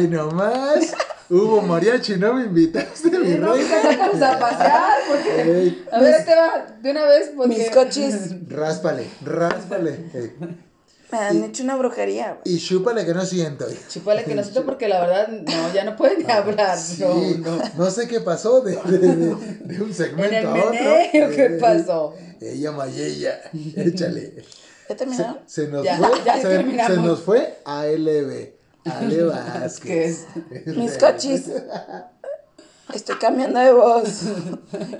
Ay, nomás. Hubo mariachi, no me invitaste, mi sacamos a pasear, porque... Ey, A ver, te va de una vez, porque... Mis cochis Ráspale, ráspale. Ey. me han hecho una brujería. güey. Y chúpale que no siento. Chupale que no siento porque la verdad, no, ya no pueden ni hablar, Sí, no, no. no sé qué pasó de, de, de- de un segmento En el a otro. meneo, ¿qué Eh, pasó? Ella, Mayella, échale. ¿Ya terminaron? Se nos Ya, fue, ya se, se nos fue a LB. Ale Vázquez. Mis cochis. Estoy cambiando de voz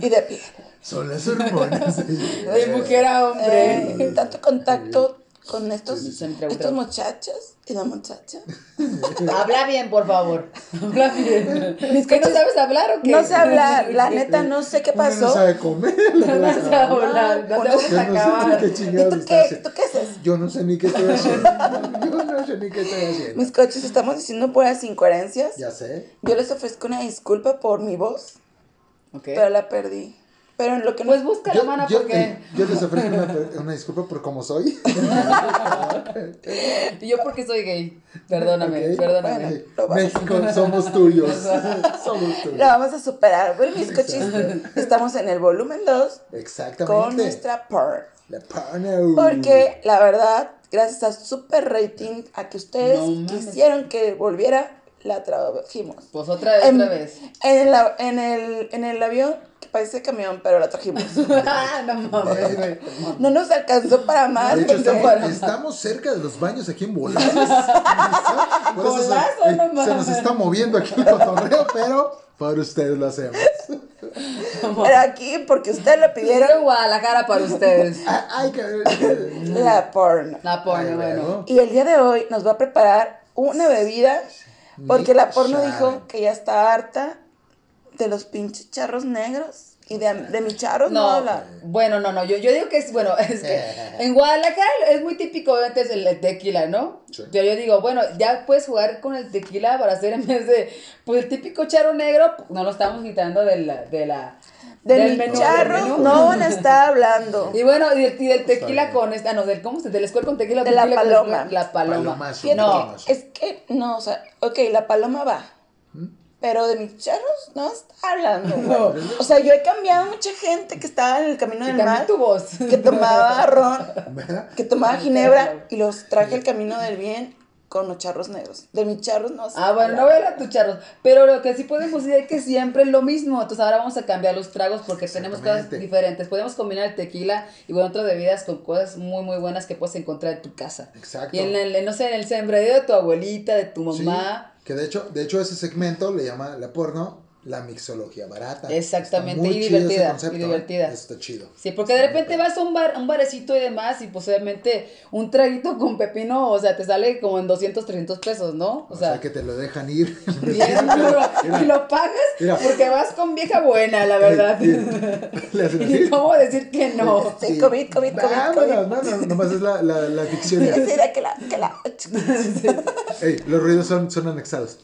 y de piel. Son las hormonas. De mujer a hombre. Eh, tanto contacto con estos, estos muchachos y la muchacha. Habla bien, por favor. Habla bien. Mis ¿Qué no sabes hablar o qué? No sé hablar, la neta no sé qué no pasó. sabe comer. No sé hablar, no sé acabar. qué ¿Y tú qué? ¿Tú qué haces? Yo no sé ni qué estoy haciendo. Yo no sé ni qué estoy haciendo. Mis coches estamos diciendo puras incoherencias. Ya sé. Yo les ofrezco una disculpa por mi voz, Ok. pero la perdí. Pero en lo que no Pues busca la mano yo, porque... eh, yo les ofrezco una, una disculpa por cómo soy. Y yo porque soy gay. Perdóname, perdóname. Bueno. lo. México, somos tuyos. somos la tuyos. vamos a superar. Bueno, mis coches, estamos en el volumen 2 Exactamente. con nuestra porn. La porno. Porque la verdad, gracias a super rating, a que ustedes No quisieron que volviera, la trajimos. Pues otra vez, En, otra vez. en el, en, el, en el avión, que parece camión, pero la trajimos. Ah, no mames, güey. No nos alcanzó para más. De hecho, porque- estamos, estamos cerca de los baños aquí en Bolazo. Por eso se- eh, no se, nos está moviendo aquí el cotorreo, pero para ustedes lo hacemos. Pero aquí, porque ustedes lo Pidieron pidieron, Guadalajara para ustedes. Ah, Ay, la porno. La porno, bueno. Y el día de hoy nos va a preparar una bebida, porque la porno dijo que ya está harta de los pinches charros negros. Y de, de mis charros no, No, habla. bueno, no, no, yo, yo digo que es, bueno, es que en Guadalajara es muy típico obviamente es el, tequila, ¿no? Sí. Yo digo, bueno, ya puedes jugar con el tequila para hacer en vez de, pues el típico charro negro, pues, no lo estamos quitando de la, de la, De del mis menú, charros del menú. no van a estar hablando. Y bueno, y, del- y del Está tequila con esta, no, del, ¿cómo se, del escuel con tequila? De la tequila paloma. La paloma. Palomazo. No, es que, no, o sea, ok, la paloma va. Pero de mis charros no está hablando, güey. O sea, yo he cambiado mucha gente que estaba en el camino del mal, tu voz. que tomaba ron, ¿Verdad? que tomaba ginebra y los traje al camino del bien con los charros negros. De mis charros no se Ah, bueno, no voy a tus charros. Pero lo que sí podemos decir es que siempre es lo mismo. Entonces ahora vamos a cambiar los tragos porque tenemos cosas diferentes. Podemos combinar el tequila y bueno, otras bebidas con cosas muy, muy buenas que puedes encontrar en tu casa. Exacto. Y en el, no sé, en el sembradío de tu abuelita, de tu Sí, mamá. que de hecho, de hecho ese segmento le llama la porno la mixología barata. Exactamente, Está muy y divertida, concepto, y ¿eh? divertida. Está chido. Sí, porque de repente vas a un bar, un barecito y demás, y posiblemente un traguito con pepino, o sea, te sale como en 200, 300 pesos, ¿no? O, sea, que te lo dejan ir. bien duro. y lo pagas Mira. porque vas con vieja buena, la verdad. ¿Y cómo decir que no? Sí, COVID, COVID, COVID, Vámonos, COVID. no, no, nomás es la, la, la ficción. Sí, que la, que la. Ey, los ruidos son, son anexados.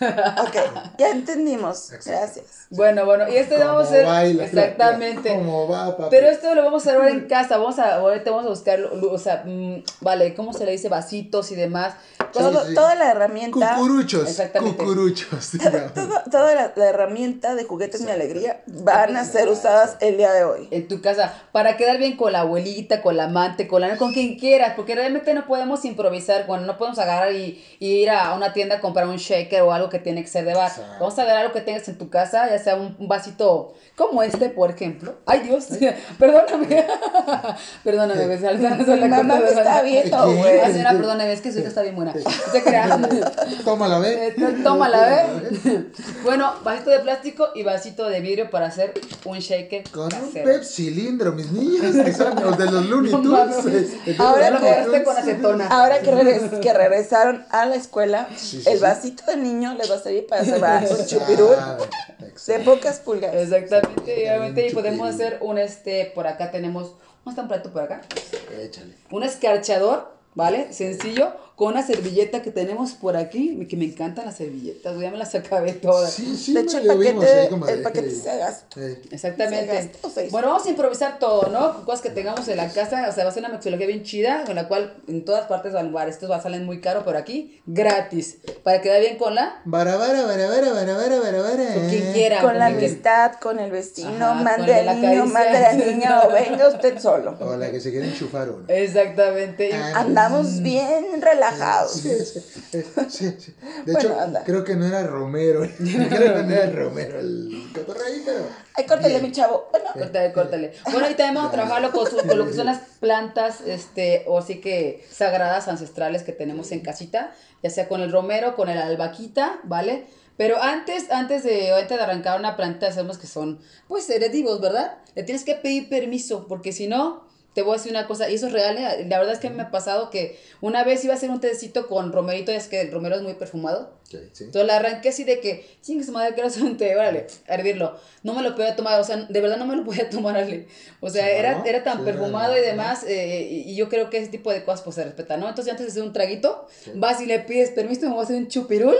Ok, ya entendimos. Gracias. Bueno, bueno, y este vamos a hacer baila, exactamente. ¿Cómo va, papi? Pero esto lo vamos a hacer ahora en casa, vamos a, ahorita vamos a buscar, o sea, mm, vale, ¿cómo se le dice? Vasitos y demás. Todo, sí. Toda la herramienta. Cucuruchos. Exactamente. Cucuruchos. Todo- toda la, la herramienta de juguetes mi alegría van a ser usadas el día de hoy. En tu casa, para quedar bien con la abuelita, con la amante, con la con quien quieras, porque realmente no podemos improvisar, bueno, no podemos agarrar y, y ir a una tienda a comprar un shaker o algo que tiene que ser de bar. Exacto. Vamos a agarrar algo que tengas en tu casa, ya sea un, un vasito como este, por ejemplo. Ay, Dios, perdóname. perdóname, me salta- Mi la mamá me está viendo, güey. Señora, perdóname, es que su hija está bien buena. Se crea. Tómala, ve. Tómala, ¿eh? Bueno, vasito de plástico y vasito de vidrio para hacer un shaker Con un casero. pep cilindro, mis niños, que son los de los Looney Tunes. Ahora lo que- con acetona. Ahora que, regres- que regresaron a la escuela, Sí, sí, el sí. vasito del niño les va a servir para hacer un chupirul de pocas pulgadas. Exactamente, y obviamente y Un podemos hacer un este, por acá tenemos, ¿cómo está un plato por acá? Échale. Un escarchador, ¿vale? Sencillo, con una servilleta que tenemos por aquí, que me encantan las servilletas, ya me las acabé todas. Sí, sí, de hecho, el vimos paquete, como el paquete se gasta. Eh, Exactamente. ¿Se gasta o se hizo? Bueno, vamos a improvisar todo, ¿no? Cosas que tengamos en la casa, o sea, va a ser una mixología bien chida, con la cual en todas partes van a lugar, estos va a salir muy caro, pero aquí gratis, para quedar bien con la, Bara, bara, bara, bara, bara, bara, bara, bara. con quien quiera. Con la amistad, con el vecino, Ajá, mande con la al niño, mande a la niña o venga usted solo. O la que se quiere enchufar uno. Exactamente. Ah, Andamos bien relajados. Sí, sí, sí, sí. De Bueno, hecho, anda. creo que no era Romero. creo que no era Romero el cotorreo, pero. Ay, córtale, Bien. mi chavo. Bueno, Córtale, córtale. Bueno, también vamos a trabajarlo con, su- con lo que son las plantas, este, o sí que sagradas, ancestrales que tenemos en casita, ya sea con el romero, con el albaquita, ¿vale? Pero antes, antes de, antes de arrancar una planta, sabemos que son, pues, heredativos, ¿verdad? Le tienes que pedir permiso, porque si no, te voy a decir una cosa, y eso es real, ¿eh? la verdad es que me ha pasado que una vez iba a hacer un tecito con romerito, y es que el romero es muy perfumado, Sí, sí. entonces la arranqué así de que, chingue su madre, quiero hacer un té, órale, hervirlo. No me lo podía tomar, o sea, de verdad no me lo podía tomar, Ale. O sea, era, ¿no? era tan Sí, perfumado y demás, eh, y, y yo creo que ese tipo de cosas pues se respeta, ¿no? Entonces antes de hacer un traguito, Sí. vas y le pides permiso, me voy a hacer un chupirul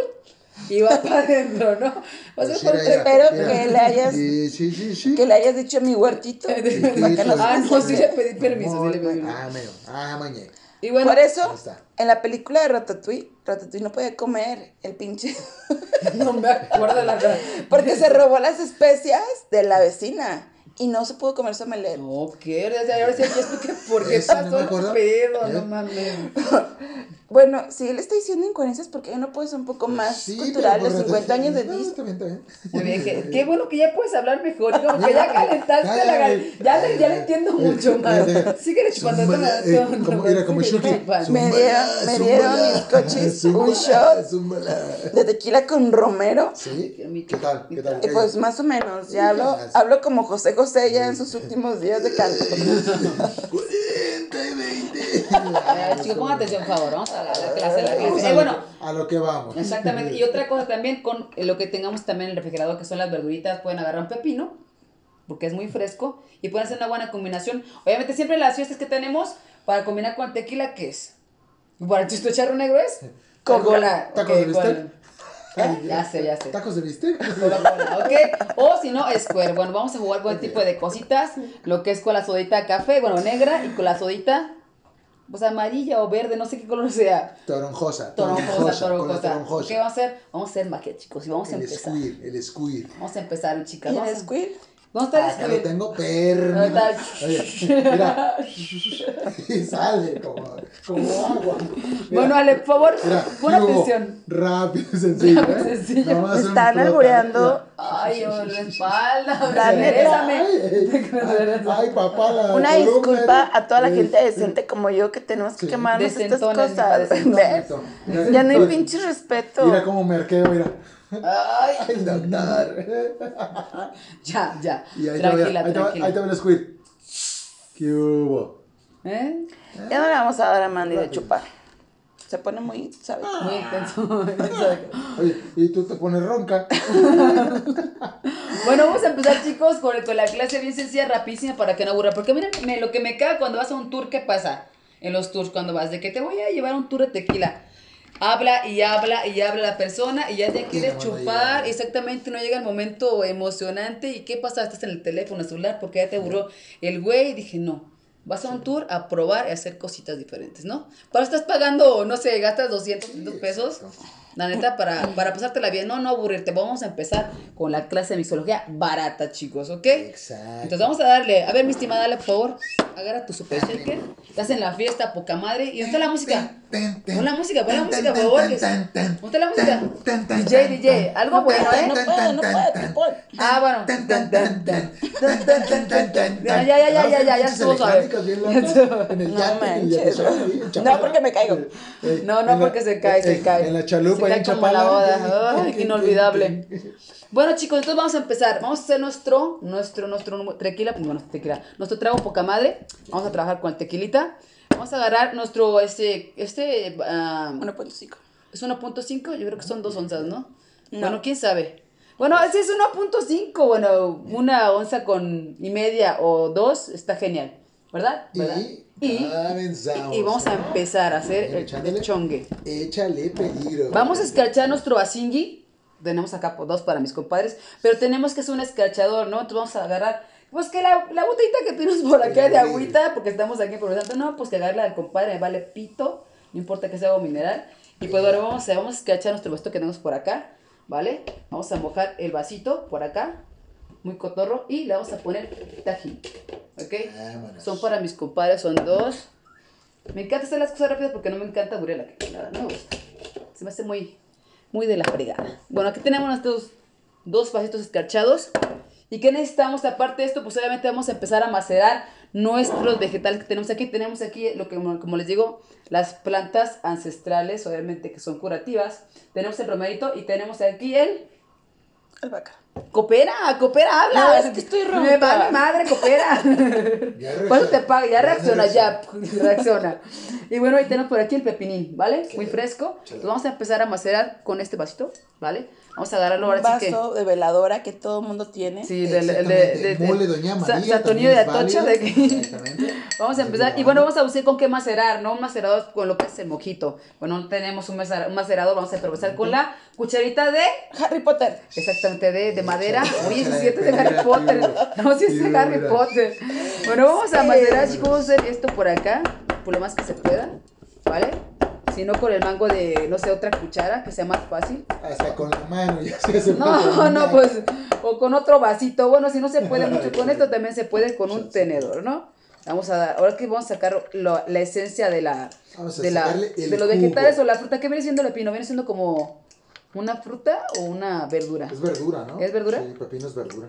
y va para adentro, ¿no? Va a Pues por espero que le hayas- Sí, sí, sí, sí. que le hayas dicho a mi huertito. Ah, no, sí le pedí permiso, sí le pedí. Ah, meo. Ah. Y bueno, Por eso, en la película de Ratatouille, Ratatouille no podía comer el pinche. no me acuerdo de la verdad. Porque se robó las especias de la vecina. Y no se pudo comer su omelette. No, ¿qué? Ahora sí, aquí expliqué por qué no pasó me el pedo, ¿Eh? no mames. Bueno, si él está diciendo incoherencias, ¿por qué no puede ser un poco más Sí, cultural de por 50 años de Disney? está bien, está bien. Muy bien, qué, qué bueno que ya puedes hablar mejor, como que ya calentaste la gal- ya le, ya le entiendo mucho más. Síguele chupando esta eh, como, era como Shuki. Me dieron- me dieron mis cochis, un shot. De tequila con romero. ¿Sí? ¿Qué tal? ¿Qué tal? Y pues más o menos, ya hablo, hablo como José José ya en sus últimos días de canto. 40 y 20. Eh, Chicos, pongan atención, por favor, vamos a la, la clase, la clase. Eh, lo bueno, que- a lo que vamos. exactamente. Y otra cosa también con lo que tengamos también en el refrigerador, que son las verduritas, pueden agarrar un pepino, porque es muy fresco, y pueden hacer una buena combinación. Obviamente, siempre las fiestas que tenemos para combinar con tequila, ¿qué es? Bueno, ¿tu charro negro es? Coca-Cola. ¿Tacos ok, de bistec? ¿Eh? Ya sé, ya sé. ¿Tacos de bistec? ¿ok? O si no, Square. Bueno, vamos a jugar este tipo de cositas. Lo que es con la sodita café, bueno, negra, y con la sodita, pues amarilla o verde, no sé qué color sea. Toronjosa. Toronjosa, toronjosa. toronjosa. ¿Qué vamos a hacer? Vamos a hacer maqueta, chicos, y vamos a El empezar. squir, el squir. Vamos a empezar, chicas. ¿Y el squid? Vamos a estar Acá lo tengo perro. Oye, mira. Y sale como, como agua. Mira, Bueno, Ale, por favor, mira, pon ¿qué hubo? atención. Rápido y sencillo. Rápido y ¿eh? sencillo. Me están albureando. Ay, oh, la espalda. La neta. Ay, ay, papá, la Una columna. disculpa a toda la Eh, gente decente como yo que tenemos que Sí. quemarnos estas cosas. Ya no hay pinche respeto. Mira cómo me arqueo, mira. Ay, Ay, doctor. ya, ya. Y ahí te voy, Tranquila, a- ahí te voy, tranquila. ahí te voy el squid. ¿Qué hubo? ¿Eh? Ya no le vamos a dar a Mandy de chupar. Se pone muy, ¿sabes? Muy intenso, muy intenso. Oye, y tú te pones ronca. Bueno, vamos a empezar, chicos, con, con la clase bien sencilla, rapidísima, para que no aburra. Porque miren, me- lo que me caga cuando vas a un tour, ¿qué pasa? En los tours, cuando vas, de que te voy a llevar a un tour de tequila. Habla y habla y habla la persona y ya te no chupar. Exactamente, no llega el momento emocionante. ¿Y qué pasa? Estás en el teléfono celular porque ya te aburrió el güey. Dije, no. Vas a un tour a probar y a hacer cositas diferentes, ¿no? Para estás pagando, no sé, gastas 200, 300 pesos. La neta, para, para pasártela bien, no, no aburrirte. Vamos a empezar con la clase de mixología barata, chicos, ¿ok? Exacto. Entonces vamos a darle, a ver, mi estimada, dale, por favor, agarra tu super shaker. Estás en la fiesta, poca madre. ¿Y dónde está la música? Pon la música, pon la música, por favor. ¿Dónde está la música? DJ, DJ, algo bueno, ¿eh? No puedo, no puedo. Ah, bueno. Ya, ya, ya, ya, ya, ya estuvo suave. No manches. No, porque me caigo. Eh, No, no, la- porque se cae, se eh, cae. En la chalupa, La boda. Ay, qué inolvidable. Bueno, chicos, entonces vamos a empezar. Vamos a hacer nuestro, nuestro, nuestro tequila, pues, bueno, tequila, nuestro trago poca madre. Vamos a trabajar con el tequilita. Vamos a agarrar nuestro, este, este, ah, 1.5. es 1.5, yo creo que son dos onzas, ¿no? No. Bueno, quién sabe. Bueno, si es 1.5, bueno, una onza con y media o dos está genial, ¿verdad? ¿Verdad? Y, Y- comenzamos. y vamos a empezar a hacer el, chongue. Échale peligro. Vamos a escarchar nuestro basingui. Tenemos acá por dos para mis compadres. Pero tenemos que hacer un escarchador, ¿no? Entonces vamos a agarrar. Pues que la, la botellita que tienes por acá de agüita, porque estamos aquí por tanto, no, pues que agarre la del compadre, me vale pito, no importa que sea agua mineral. Y pues bueno, vamos a, vamos a escarchar nuestro vasito que tenemos por acá, ¿vale? Vamos a mojar el vasito por acá, muy cotorro, y le vamos a poner tajín, ¿ok? Vámonos. Son para mis compadres, son dos. Me encanta hacer las cosas rápidas porque no me encanta aburrir la que nada, no me gusta. Se me hace muy, muy de la fregada. Bueno, aquí tenemos nuestros dos vasitos escarchados. ¿Y qué necesitamos aparte de esto? Pues obviamente vamos a empezar a macerar nuestros vegetales que tenemos aquí. Tenemos aquí, lo que, como les digo, las plantas ancestrales, obviamente que son curativas. Tenemos el romerito y tenemos aquí el... Albahaca. Coopera, coopera, habla. No, es que estoy Me ronca. vale madre, coopera. Ya ¿Cuánto te reacciona. paga? Ya Ya reacciona, ya. reacciona. Reacciona. Y bueno, ahí tenemos por aquí el pepinín, ¿vale? Muy fresco. Entonces vamos a empezar a macerar con este vasito, ¿vale? Vamos a agarrarlo Un ahora sí que. vaso de veladora que todo mundo tiene. Sí, el de, Exactamente. de, de- Mole Doña Sa- María. Satonillo de Atocha de. Exactamente. Vamos a empezar. Y bueno, vamos a buscar con qué macerar, ¿no? Un macerador con lo que es el mojito. Bueno, no tenemos un macer- un macerador, vamos a improvisar con la cucharita de. Harry Potter. Exactamente, de, de madera. Oye, si sientes de Harry Potter. No, si es de Harry. Potter. Bueno, vamos a macerar, chicos. Vamos a hacer esto por acá, por lo más que se pueda, ¿vale? Si no, con el mango de, no sé, otra cuchara, que sea más fácil. Hasta con la mano ya se hace No, no, pues, o con otro vasito. Bueno, si no se puede mucho con esto, también se puede con un tenedor, ¿no? Vamos a dar, ahora que vamos a sacar lo- la esencia de la, Vamos a de, la, el de los jugo. vegetales o la fruta. ¿Qué viene siendo el pino? ¿Viene siendo como una fruta o una verdura? Es verdura, ¿no? ¿Es verdura? Sí, pepino es verdura.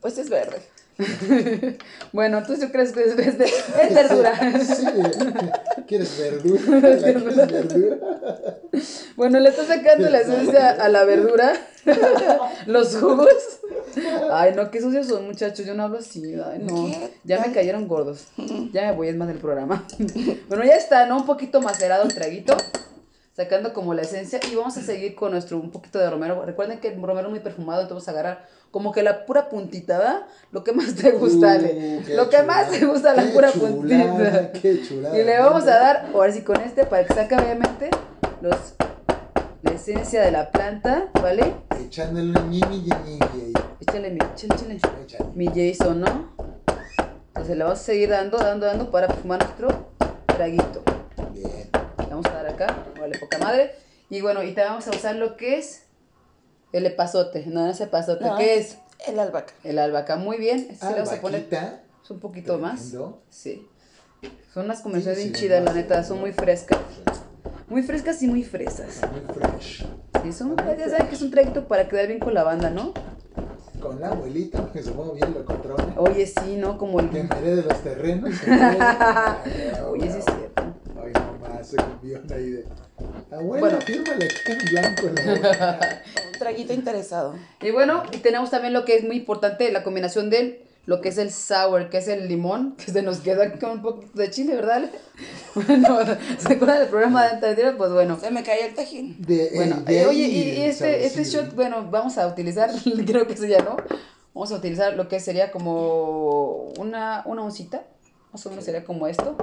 Pues es verde. Bueno, entonces yo creo que es, es, es verdura. Sí, ¿quieres verdura? ¿La ¿Quieres verdura? Bueno, le está sacando la esencia a la verdura. Los jugos. Ay, no, qué sucios son, muchachos. Yo no hablo así. Ay, no. Ya me cayeron gordos. Ya me voy, es más del programa. Bueno, ya está, ¿no? Un poquito macerado el traguito. Sacando como la esencia. Y vamos a seguir con nuestro un poquito de romero. Recuerden que el romero es muy perfumado, entonces vamos a agarrar como que la pura puntita, ¿verdad? Lo que más te gusta, Ale. Uh, Lo que más te gusta, la pura chulada, puntita. Qué chulada. Y le vamos a dar, ahora sí con este, para que saque obviamente los, la esencia de la planta, ¿vale? Echándole ñiñi, ñiñi, ñiñi. Échale mi, échale, échale. Échale. Mi Jason, ¿no? Entonces le vamos a seguir dando, dando, dando para fumar nuestro traguito. Bien. Le vamos a dar acá, vale, poca madre. Y bueno, y también vamos a usar lo que es el epazote. No, no es epazote, No, ¿qué es? El albahaca. El albahaca. Muy bien, este sí le vamos a poner Albaquita. es un poquito más. Tremendo. Sí. Son unas comerciales Sí, bien sí, chidas, la más. neta, son muy frescas. Muy frescas y muy fresas. Muy fresh. Sí, son, ya saben que es un trayecto para quedar bien con la banda, ¿no? Con la abuelita, que se mueve bien lo controla. Oye, sí, ¿no? Como el... Que herede los terrenos. Oye, sí es cierto. Ay, nomás, se cumbión ahí de. Abuela, Bueno. fírmale aquí en blanco en la. Un traguito interesado. Y bueno, y tenemos también lo que es muy importante, la combinación del lo que es el sour, que es el limón, que se nos queda aquí con un poquito de chile, ¿verdad? Bueno, ¿se acuerdan del programa de anterior? Pues bueno. Se me cayó el tajín. De, Bueno, el de eh, oye, y, y este, este shot, bueno, vamos a utilizar, creo que eso ya no, vamos a utilizar lo que sería como una, una oncita, más o menos sería como esto,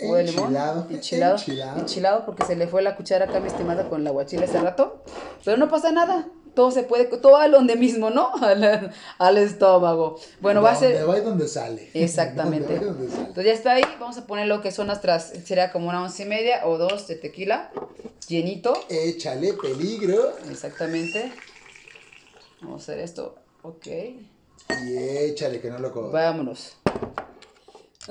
jugo de limón, Enchilado, enchilado, enchilado. enchilado, porque se le fue la cuchara acá, mi estimada, con la guachila hace rato, pero no pasa nada, todo se puede, todo a donde mismo, ¿no? Al, al estómago. Bueno, va a ser... Donde va y donde sale. Exactamente. Donde donde sale. Entonces ya está ahí, vamos a poner lo que son nuestras, sería como una once y media o dos de tequila. llenito. Échale peligro. Exactamente. Vamos a hacer esto. Ok. Y échale que no lo co- Vámonos.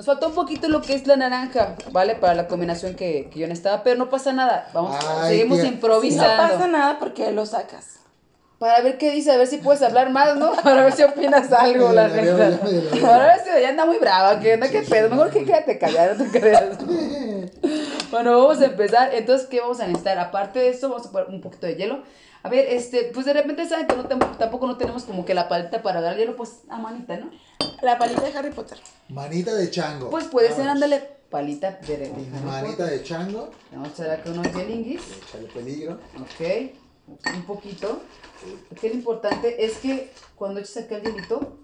Nos faltó un poquito lo que es la naranja, ¿vale? Para la combinación que, que yo necesitaba, pero no pasa nada. Vamos, Ay, seguimos tía. No improvisando. pasa nada porque lo sacas. Para ver qué dice, a ver si puedes hablar más, ¿no? Para ver si opinas algo, la neta. Para ver si ya anda muy brava, que anda, qué pedo. Mejor que quédate callada, no te creas. Bueno, vamos a empezar. Entonces, ¿qué vamos a necesitar? Aparte de esto, vamos a poner un poquito de hielo. A ver, este, pues de repente saben que no tampoco no tenemos como que la paleta para dar hielo, pues a manita, ¿no? La palita de Harry Potter. Manita de chango. Pues puede ser, Vámonos. ándale, palita de de- Manita de chango. Vamos a echar acá unos yelinguis. Échale peligro. Ok, un poquito. Aquí lo importante es que cuando eches acá el hielito,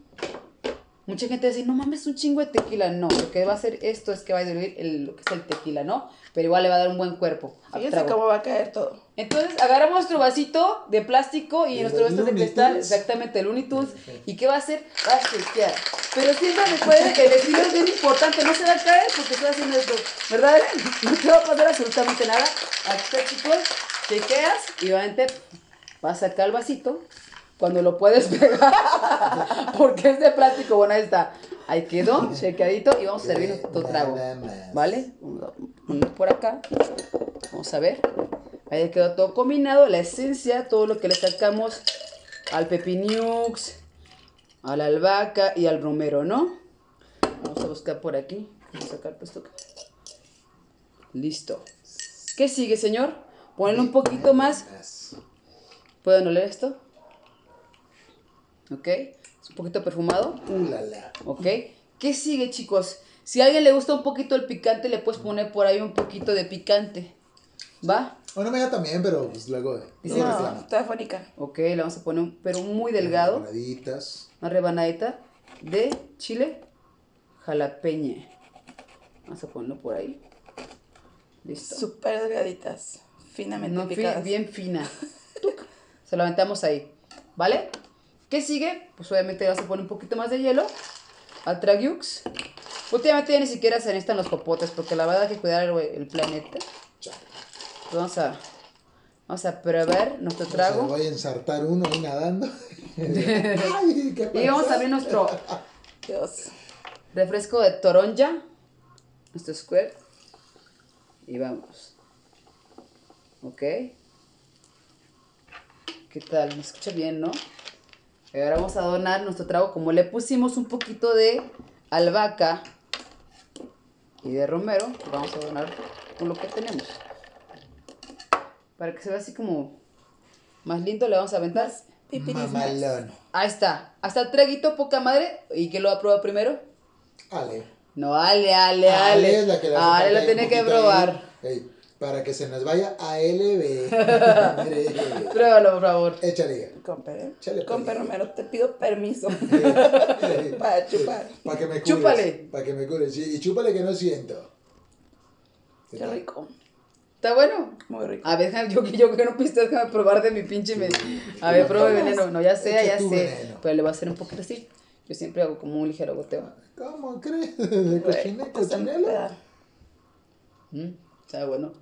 mucha gente dice, no mames, un chingo de tequila. No, lo que va a hacer esto es que va a diluir el- lo que es el tequila, ¿no? Pero igual le va a dar un buen cuerpo. Fíjense trago. cómo va a caer todo. Entonces agarramos nuestro vasito de plástico y nuestro vaso de cristal, exactamente, el Looney Tunes. ¿Y qué va a hacer? Va a chequear. Pero siempre recuerden que el estilo es bien importante, no se va a caer porque estoy haciendo esto, ¿verdad? Eren? No te va a pasar absolutamente nada. Aquí está, chicos, chequeas y obviamente vas a sacar el vasito cuando lo puedes pegar porque es de plástico. Bueno, ahí está. Ahí quedó, chequeadito y vamos a servir nuestro trago. ¿Vale? Poner por acá. Vamos a ver. Ahí quedó todo combinado. La esencia, todo lo que le sacamos al pepiniux, a la albahaca y al romero, ¿no? Vamos a buscar por aquí. Vamos a sacar esto. Listo. ¿Qué sigue, señor? Ponerle un poquito más. ¿Pueden oler esto? ¿Ok? Es un poquito perfumado. Uh, la, la. ¿Ok? ¿Qué sigue, chicos? Si a alguien le gusta un poquito el picante, le puedes poner por ahí un poquito de picante. ¿Va? Bueno, me da también, pero pues luego. Dice, No, está fónica. Ok, le vamos a poner un, pero muy delgado. Rebanaditas. Una rebanadita de chile jalapeñe. Vamos a ponerlo por ahí. Listo. Súper delgaditas. Finamente No, fi- picadas. bien fina. Se lo aventamos ahí. ¿Vale? ¿Qué sigue? Pues obviamente vas a poner un poquito más de hielo. Al tragiux. Últimamente ya ni siquiera se necesitan los popotes porque la verdad hay que cuidar el, el planeta. Pues vamos a, vamos a probar nuestro No se trago. vaya a ensartar uno ahí nadando. Ay, ¿qué Y vamos a abrir nuestro Dios. refresco de toronja. Nuestro square. Y vamos. Ok. ¿Qué tal? ¿Me escucha bien, no? Y ahora vamos a donar nuestro trago. Como le pusimos un poquito de albahaca y de romero, vamos a donar con lo que tenemos. Para que se vea así como más lindo, le vamos a aventar. Mamalón. Ahí está. Hasta el traguito, poca madre. ¿Y quién lo va a probar primero? Ale. No, Ale, Ale, Ale. es la que le hace Ale lo tiene que ahí. probar. Para que se nos vaya a LB. Mire, Pruébalo, por favor. Échale. Compe, compe pues. Romero, te pido permiso para chupar. Para que me cures. Chúpale. Para que me cures. Y, y chúpale que no siento. Qué rico. ¿Está bueno? Muy rico. A ver, déjame- yo, yo que no piste, déjame probar de mi pinche. me- A ver, prueba el veneno. No, ya sé, ya sé. veneno. Pero le voy a hacer un poquito así. Yo siempre hago como un ligero goteo. ¿Cómo crees? ¿De da- Mm, Está bueno.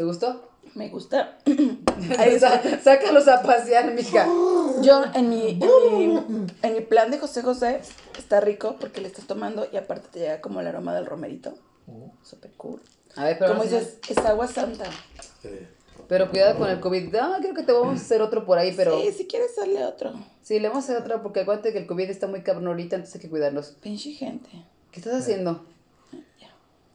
¿Te gustó? Me gusta. Ahí está. Sácalos a pasear, mija. Yo en mi, en mi, en mi plan de José José está rico porque le estás tomando y aparte te llega como el aroma del romerito. Súper cool. A ver, pero. Como dices, es agua santa. Sí. Pero cuidado con el COVID. Ah, creo que te vamos a hacer otro por ahí, pero. Sí, si quieres darle otro. Sí, le vamos a hacer otro porque acuérdate que el COVID está muy cabrón ahorita, entonces hay que cuidarnos. Pinche gente. ¿Qué estás haciendo?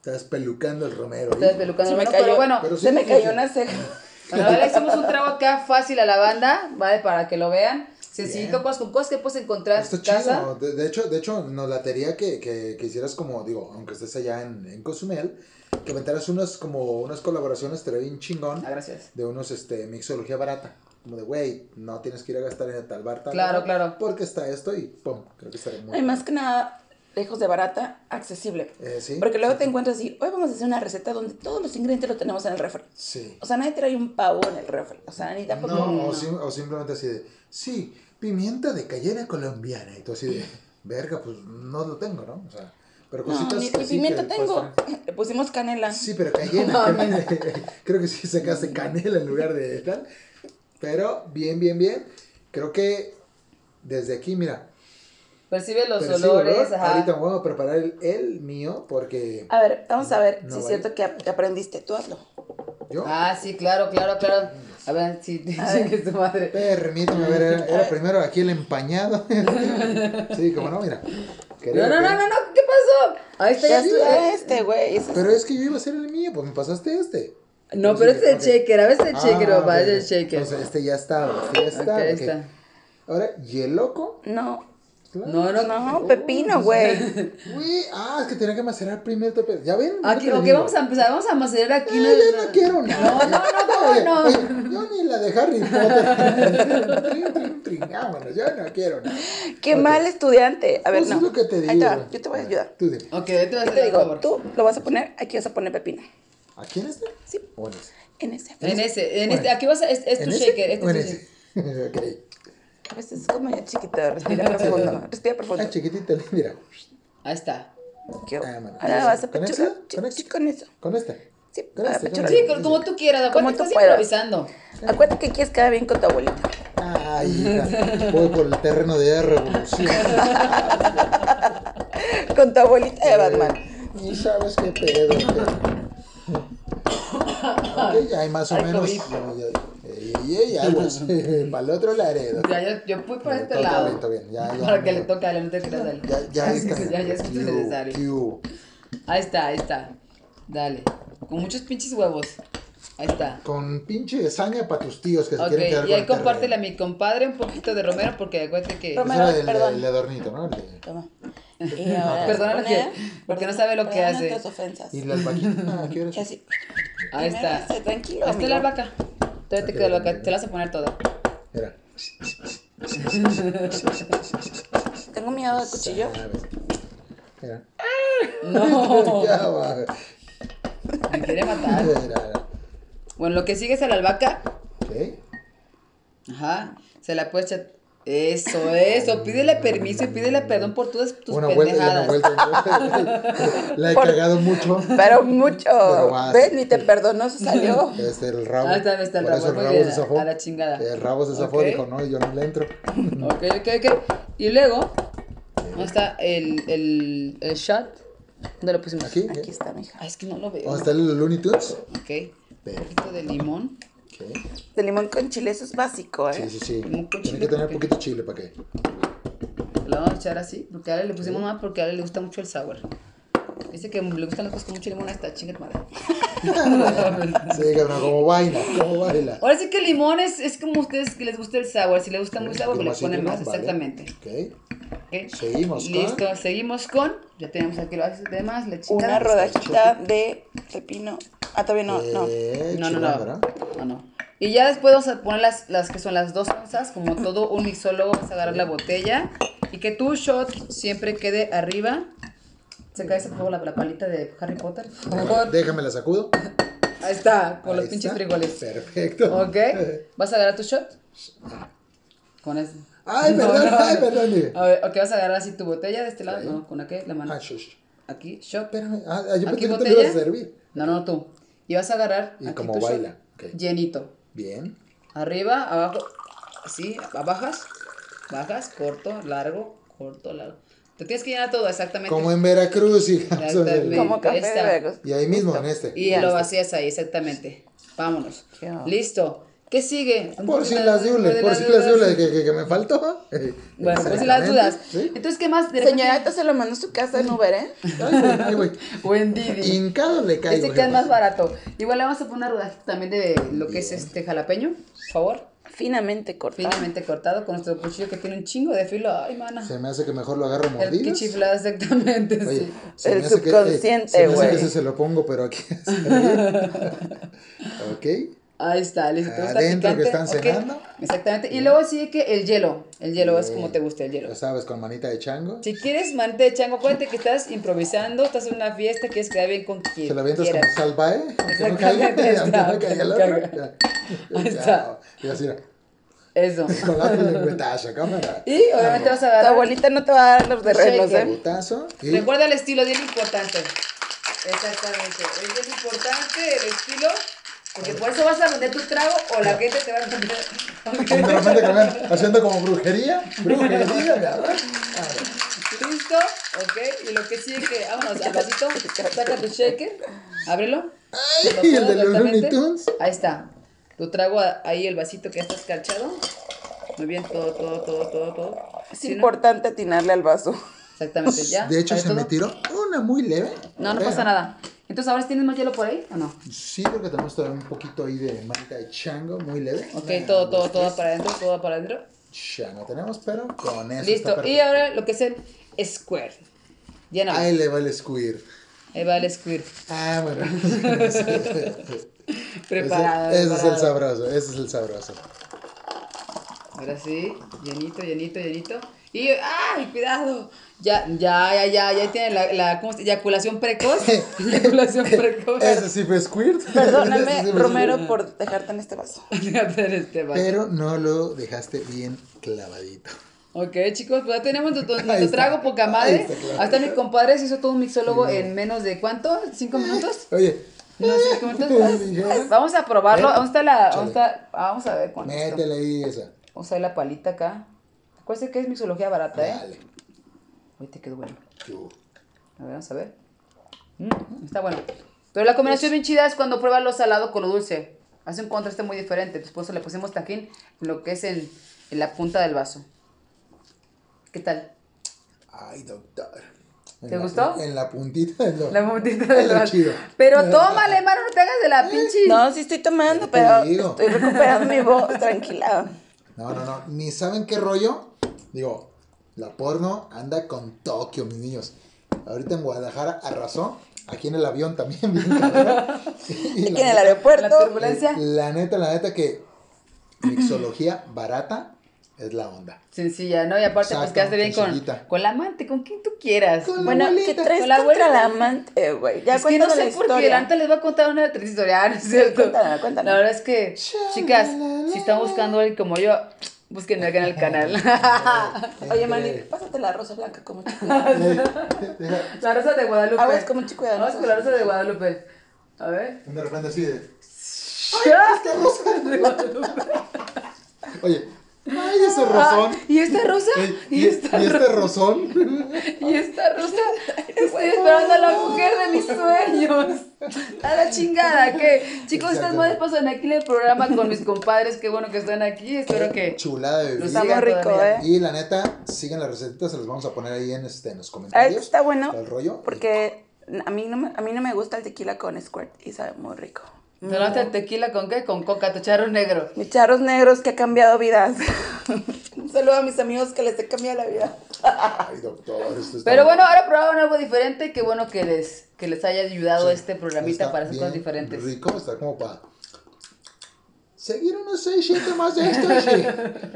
Estás pelucando el romero. Estás pelucando el cayó, pero bueno. Pero sí, se me sí, cayó sí. una ceja. Bueno, ahora hicimos un trago acá fácil a la banda, ¿vale? Para que lo vean. Sencillito, cosas con cosas que puedes encontrar Está en casa. chido. De, de hecho, de hecho, nos latería que, que, que hicieras como, digo, aunque estés allá en, en Cozumel, que aventaras unas como unas colaboraciones, estaría bien chingón, Ah, gracias. de unos este mixología barata. Como de, güey, no tienes que ir a gastar en el tal bar, tal Claro, bar, claro. Porque está esto y pum, creo que estaría muy Y más que nada, lejos de barata, accesible. Eh, sí. Porque luego sí, te encuentras así, hoy vamos a hacer una receta donde todos los ingredientes los tenemos en el refri. Sí. O sea, nadie trae un pavo en el refri. O sea, ni tampoco... No, o, sim- o simplemente así de, sí, pimienta de cayena colombiana. Y tú así de, verga, pues no lo tengo, ¿no? O sea, Pero No, cositas ni, ni así pimienta tengo. Le pusimos canela. Sí, pero cayena. Creo que sí sacaste canela en lugar de tal. Pero bien, bien, bien. Creo que desde aquí, mira. Percibe los percibo olores, olor. ajá. Ahorita me voy a preparar el, el mío porque A ver, vamos a ver No si es vale. cierto que ap- aprendiste. Tú hazlo. yo. Ah, sí, claro, claro, claro. A ver, sí, que es tu madre. Permíteme ver, era, era primero aquí el empañado. sí, como no, mira. No, no, no, no, no, ¿qué pasó? Ahí está Ya ya. es está. este, güey. Pero es que yo iba a hacer el mío, pues me pasaste este. No, pero este es el Ok. shaker, a veces el shaker, Ah, papá, ok, es el shaker. Entonces este ya está, este ya está. Ok, ahí ok. está. Ahora, yeloco. No, Claro. No, no, no, pepino, güey. Uy, ah, es que tenía que macerar primero. el pe- ¿Ya ven? Aquí, Yo ok, digo. vamos a empezar, vamos a macerar aquí. Ah, yo no quiero nada. No, no, no, ¿cómo Oye, no? oye, yo ni la de Harry Potter. Trin, trin, trin, Vámonos, yo no quiero nada. Qué mal estudiante. A ver, Pues no. es lo que te Ahí te va, digo. yo te voy a ayudar. Tú dime. Ok, ahí te voy a Yo hacer te digo, favor. tú lo vas a poner, aquí vas a poner pepino. ¿Aquí en este? Sí. ¿O en ese? En ese. En ese, en Bueno. este, aquí vas a, es, es tu shaker, este ¿O en es tu shaker. ok. A veces es como ya chiquito. Respira profundo. Respira profundo. Ah, chiquitito, mira. Ahí está. Qué- Ah. Ahora vas a ¿Con? Sí, ¿Con eso? sí, con eso. Con este. Sí, Con este, pechuga. Sí, co- como tú quieras, Como acuérdate, tú estás improvisando. Acuérdate que quieres quedar bien con tu abuelita. Ay, hija, voy por el terreno de revolución. Con tu abuelita de Batman. Ni sabes qué pedo. Ok, ya hay más o Ay, menos. COVID. Ya. Para el otro Laredo. Ya, yo, yo fui por este Todo lado. bien, todo bien, ya, ya, Para que le toque a él, no te creas a él. Ya, ya está. ya, ya es Q, necesario. Q. Ahí está, ahí está. Dale. Con muchos pinches huevos. Ahí está. Con pinche saña para tus tíos que se quieren quedar y con ahí el compártele a mi compadre un poquito de romero porque acuérdate que... Romero. Era el, Perdón. el de adornito, ¿no? El de- Toma. Y ahora Perdónalo vas a poner- que- porque no sabe lo que perdona hace. tus ofensas. Y la albahaquita. Ah, ¿qué así. Ahí está. tranquilo, Ahí está la albahaca. Todavía te queda la albahaca, te la vas a poner toda. Mira. Tengo miedo del cuchillo. Mira. No, Ya va. me quiere matar. Bueno, lo que sigue es a la albahaca. Ok. Ajá. Se la puedes echar. Eso, eso. Pídele permiso y pídele perdón por todas tus Una vuelta y una pendejadas. vuelta. y una vuelta. La he Por- cagado mucho. Pero mucho. Pero. ¿Ves? Ni te perdonó, se salió. Este el rabo. Ahí está, ahí está el Por rabo, el rabo se zafó. a la chingada. El rabo se zafó, Ok. dijo, no, yo no le entro. Ok, ok, ok. Y luego, ¿dónde está el, el, el shot? ¿Dónde lo pusimos? Aquí. Aquí está, mija. Ay, es que no lo veo. ¿Dónde está el Looney Tunes? Ok. Un poquito de limón. Ok. De limón con chile, eso es básico, Sí, ¿eh? sí, sí. Como con Tiene chile, que tener poquito chile para que. Lo vamos a echar así. Porque a Ale le pusimos más porque a Ale le gusta mucho el sour. Dice que le gustan las cosas con mucho limón. Ahí está, chinga tu madre. Sí, cabrón, como baila, como baila. Ahora sí que el limón es, es como a ustedes que les gusta el sour. Si les gusta muy sour, pues le ponen más, vale. exactamente. Ok. Ok. Seguimos con- Listo, seguimos con. Ya tenemos aquí los demás, chica. Una rodajita de pepino. Ah, todavía no, no. Eh, No, no, no. No, no. Y ya después vamos a poner las, las que son las dos onzas, como todo un mixólogo, vas a agarrar la botella y que tu shot siempre quede arriba. Se cae favor la, la palita de Harry Potter. Déjame la sacudo. Ahí está, con los Ahí pinches está. frijoles. Perfecto. Ok. ¿Vas a agarrar tu shot? Con eso. Ay, No, perdón, no. ay, perdón. A ver, ok, vas a agarrar así tu botella de este lado. No, con aquí, la mano. Ah, shush. Aquí, shot. Espérame. Ah, yo Aquí pensé que tú le ibas a servir. No, no, tú. Y vas a agarrar. Y aquí como tu shot, baila. Llenito. Bien. Arriba, abajo, así, bajas, bajas, corto, largo, corto, largo. Te tienes que llenar todo exactamente. Como en Veracruz, hija. Exactamente. Como café de. Veracruz. Y ahí mismo, en este. Y lo vacías ahí, exactamente. Vámonos. Listo. ¿Qué sigue? Por si las dudas, por si las dudas que, que, que me faltó. Bueno, por si las dudas. ¿Sí? Entonces, ¿qué más? Esto se lo mandó a su casa en Uber, ¿eh? Ay, güey, ay, güey. O en Didi. Hincado le caigo. Este que es jefa. más barato. Igual le vamos a poner una rodajita también de lo que es este jalapeño, por favor. Finamente cortado. Finamente cortado con nuestro cuchillo que tiene un chingo de filo. Ay, mana. Se me hace que mejor lo agarro El que mordidas. chiflada, exactamente, Oye, sí. se El me hace que- eh, subconsciente, se me hace que güey. ese se lo pongo, pero aquí. ok. Ahí está, listo. ¿Te gusta Adentro que picante? están Ok, cenando. Exactamente. Y luego sigue que el hielo. El hielo es como te gusta el hielo. Ya sabes, con manita de chango. Si quieres manita de chango, acuérdate que estás improvisando, estás en una fiesta, quieres quedar bien con quien Se la avientas como quieras. salvae. Aunque no caiga, aunque no el que otro. Ahí está. Y así, mira. Eso. Con la lengüetazo, cámara. Y obviamente vas a Tu agarrar. abuelita no te va a dar los de reglos, Shaker. ¿eh? Lengüetazo. Y Recuerda el estilo, es bien importante. Exactamente. Es bien importante el estilo. Porque por eso vas a vender tu trago o la gente te va a vender. de repente que me ven haciendo como brujería. Brujería, ¿verdad? Listo, ok. Y lo que sigue que, vámonos al vasito. Saca tu shaker. Ábrelo. Ay, el de los Looney Tunes. Ahí está. Tu trago ahí el vasito que ya está escarchado. Muy bien, todo, todo, todo, todo, todo. Es ¿Sí, no? importante atinarle al vaso. Exactamente, ya. De hecho, ¿Sabes se me todo? tiró una muy leve. No, no pasa nada. Entonces, ¿ahora tienes más hielo por ahí o no? Sí, porque tenemos todavía un poquito ahí de manita de chango, muy leve. Ok, Una, todo, todo, todo para adentro, todo para adentro. Ya no tenemos, pero con eso. está Listo. Y ahora lo que es el square. Llena. Ahí le va el squirt. Ahí va el square. Ah, bueno. Preparado. Ese, ese es el sabroso, ese es el sabroso. Ahora sí, llenito, llenito, llenito. Y, ¡ay, cuidado! Ya, ya, ya, ya, ya tiene la, la ¿cómo se eyaculación precoz. eyaculación precoz. Ese sí fue squirt. Perdóname, sí fue Romero, por dejarte en este vaso. Fíjate en este vaso. Pero no lo dejaste bien clavadito. Ok, chicos, pues ya tenemos tu, tu- tu Ahí está. trago poca Ahí madre. está, claro. Hasta mi compadre se hizo todo un mixólogo en menos de ¿cuánto? ¿Cinco minutos? Oye, No, cinco minutos. Vamos a probarlo. ¿Eh? ¿Dónde está la.? Chale. ¿Dónde está? ah, Vamos a ver cuánto. métele ahí esa. Vamos a ver la palita acá. Acuérdense que es mixología barata, ¿eh? Dale. Uy, te quedó bueno. A ver, vamos a ver. Mm, está bueno. Pero la combinación bien chida es cuando pruebas lo salado con lo dulce. Hace un contraste muy diferente. Entonces, por eso le pusimos tajín en lo que es en, en la punta del vaso. ¿Qué tal? Ay, doctor. En ¿Te la- gustó? En la puntita del La puntita del vaso. chido. Pero tómale, mano, no te hagas de la pinche. No, sí estoy tomando, pero estoy recuperando mi voz, tranquila. No, no, no. Ni saben qué rollo. Digo, la porno anda con Tokio, mis niños. Ahorita en Guadalajara arrasó. Aquí en el avión también, bien cabrón. Y Aquí la en el neta- La aeropuerto. turbulencia. La neta, la neta que mixología barata es la onda. Sencilla, ¿no? Y aparte, pues Exacto, quedaste bien con, sencillita. con la amante, con quien tú quieras. Con la Bueno, ¿qué abuelita. traes Con la abuelita. la amante, güey? Ya es que no sé la por qué, historia. Lanta les va a contar una triste historia, ¿no es cierto? cuéntala, cuéntala. La verdad es que, chicas, si están buscando a alguien como yo, busquen acá en el canal. Oye, Manny, pásate la rosa blanca como chico. la rosa de Guadalupe. Aguas como chico de Vamos con la rosa de Guadalupe. A ver. De repente así de. De Guadalupe. Oye, ay, ese. Ah, ¿Y esta rosa? Ey, ¿Y, y, esta y rosa? este rozón. ¿Y esta rosa? Estoy esperando a la mujer de mis sueños. A la chingada, ¿qué? Chicos, estas madres pasan aquí en el programa con mis compadres. Qué bueno que están aquí. Espero que Chulada de. Está sigan rico. ¿eh? Y la neta, siguen las recetitas, se las vamos a poner ahí en, este, en los Ah, comentarios. está bueno. Todo el rollo. Porque a mí, no me, a mí no me gusta el tequila con squirt y sabe muy rico. ¿Te tomaste el tequila con qué? Con coca, tu charro negro. Mis charros negros que ha cambiado vidas. Un saludo a mis amigos que les he cambiado la vida. Ay, doctor, esto está Pero bueno, ahora probaron algo diferente. Qué bueno que les, que les haya ayudado Sí, este programita está para hacer cosas diferentes. Rico, está como para seguir unos 6, 7 más de esto.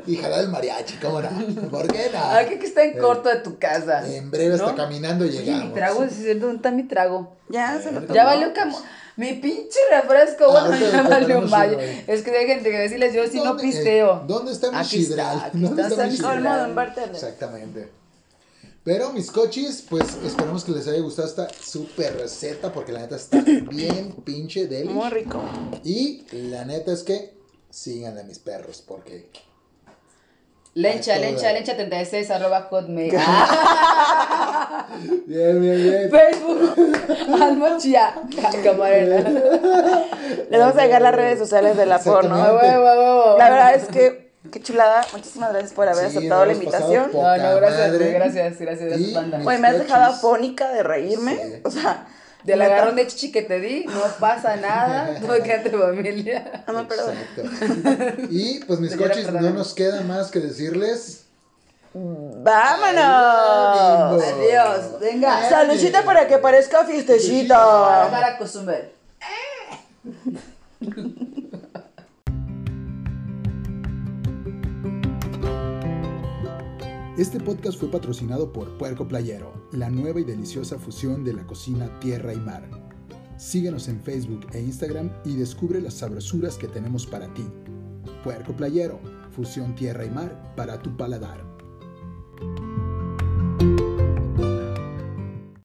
Y, y jalar el mariachi, ¿cómo no? ¿Por qué no? Aquí que está en Eh, corto de tu casa. En breve, ¿no? caminando mi llegamos. trago, ¿sí es cierto? ¿dónde está mi trago? Ya se lo tomó. Ya valió camo. Mi pinche refresco, bueno, Ahorita ya valió mayo. Es que dejen de decirles, yo si no ¿Dónde- pisteo. eh, ¿Dónde está mi Aquí está, sidral? aquí ¿Dónde está, está mi está sidral? Bartender. Exactamente. Pero mis cochis, pues esperemos que les haya gustado esta super receta porque la neta está bien pinche deli. Muy rico. Y la neta es que síganle a mis perros porque Lencha, lencha, lencha 36 arroba hotmail. bien, bien, bien. Facebook, Almochia, camarera. Les vamos a dejar las redes sociales de la porno. La verdad es que, qué chulada. Muchísimas gracias por haber Sí, aceptado la invitación. No, no, gracias, madre. gracias, gracias, gracias, banda. me has dejado afónica de reírme. Sí. O sea, Del agarrón de chichi que te di, no pasa nada. Tú quédate familia. Ah, no, perdón. Exacto. Y pues mis Señora, cochis, no nos queda más que decirles. ¡Vámonos! Adiós. Adiós, venga. Saludcita para que parezca Para fiestecita. para Cozumel. Este podcast fue patrocinado por Puerco Playero, la nueva y deliciosa fusión de la cocina tierra y mar. Síguenos en Facebook e Instagram y descubre las sabrosuras que tenemos para ti. Puerco Playero, fusión tierra y mar para tu paladar. Thank you.